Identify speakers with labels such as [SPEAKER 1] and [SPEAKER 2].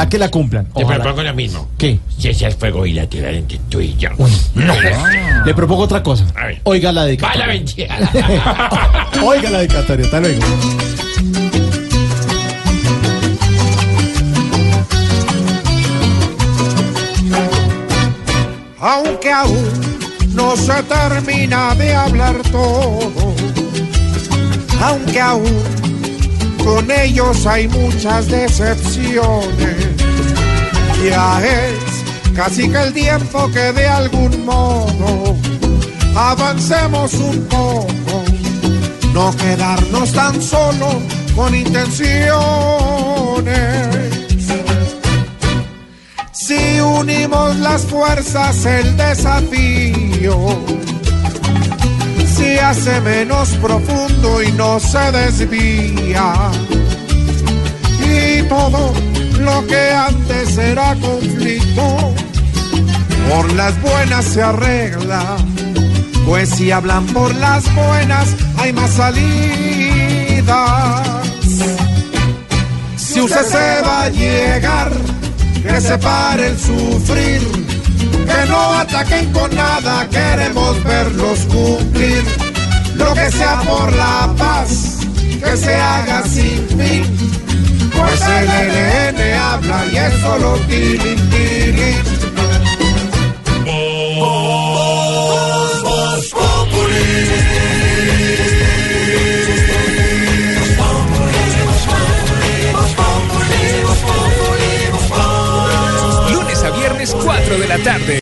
[SPEAKER 1] Ojalá que la cumplan.
[SPEAKER 2] Te
[SPEAKER 1] Ojalá.
[SPEAKER 2] propongo lo mismo.
[SPEAKER 1] ¿Qué?
[SPEAKER 2] Cese el fuego bilateral entre tú y yo.
[SPEAKER 1] Le propongo otra cosa.
[SPEAKER 2] A ver.
[SPEAKER 1] Oiga la
[SPEAKER 2] Va la
[SPEAKER 1] dedicatoria. Oiga la dedicatoria. Hasta luego.
[SPEAKER 3] aunque aún no se termina de hablar todo, aunque aún con ellos hay muchas decepciones, ya es casi que el tiempo que de algún modo avancemos un poco, no quedarnos tan solo con intenciones. Si unimos las fuerzas, el desafío hace menos profundo y no se desvía. Y todo lo que antes era conflicto, por las buenas se arregla. Pues si hablan por las buenas, hay más salidas. Si usted se va a llegar, que se pare el sufrir, que no ataquen con nada, queremos verlos cumplir. Lo que sea por la paz, que se haga sin fin, pues el ELN habla y es solo tirin, tirin.
[SPEAKER 4] Lunes a viernes, 4 de la tarde.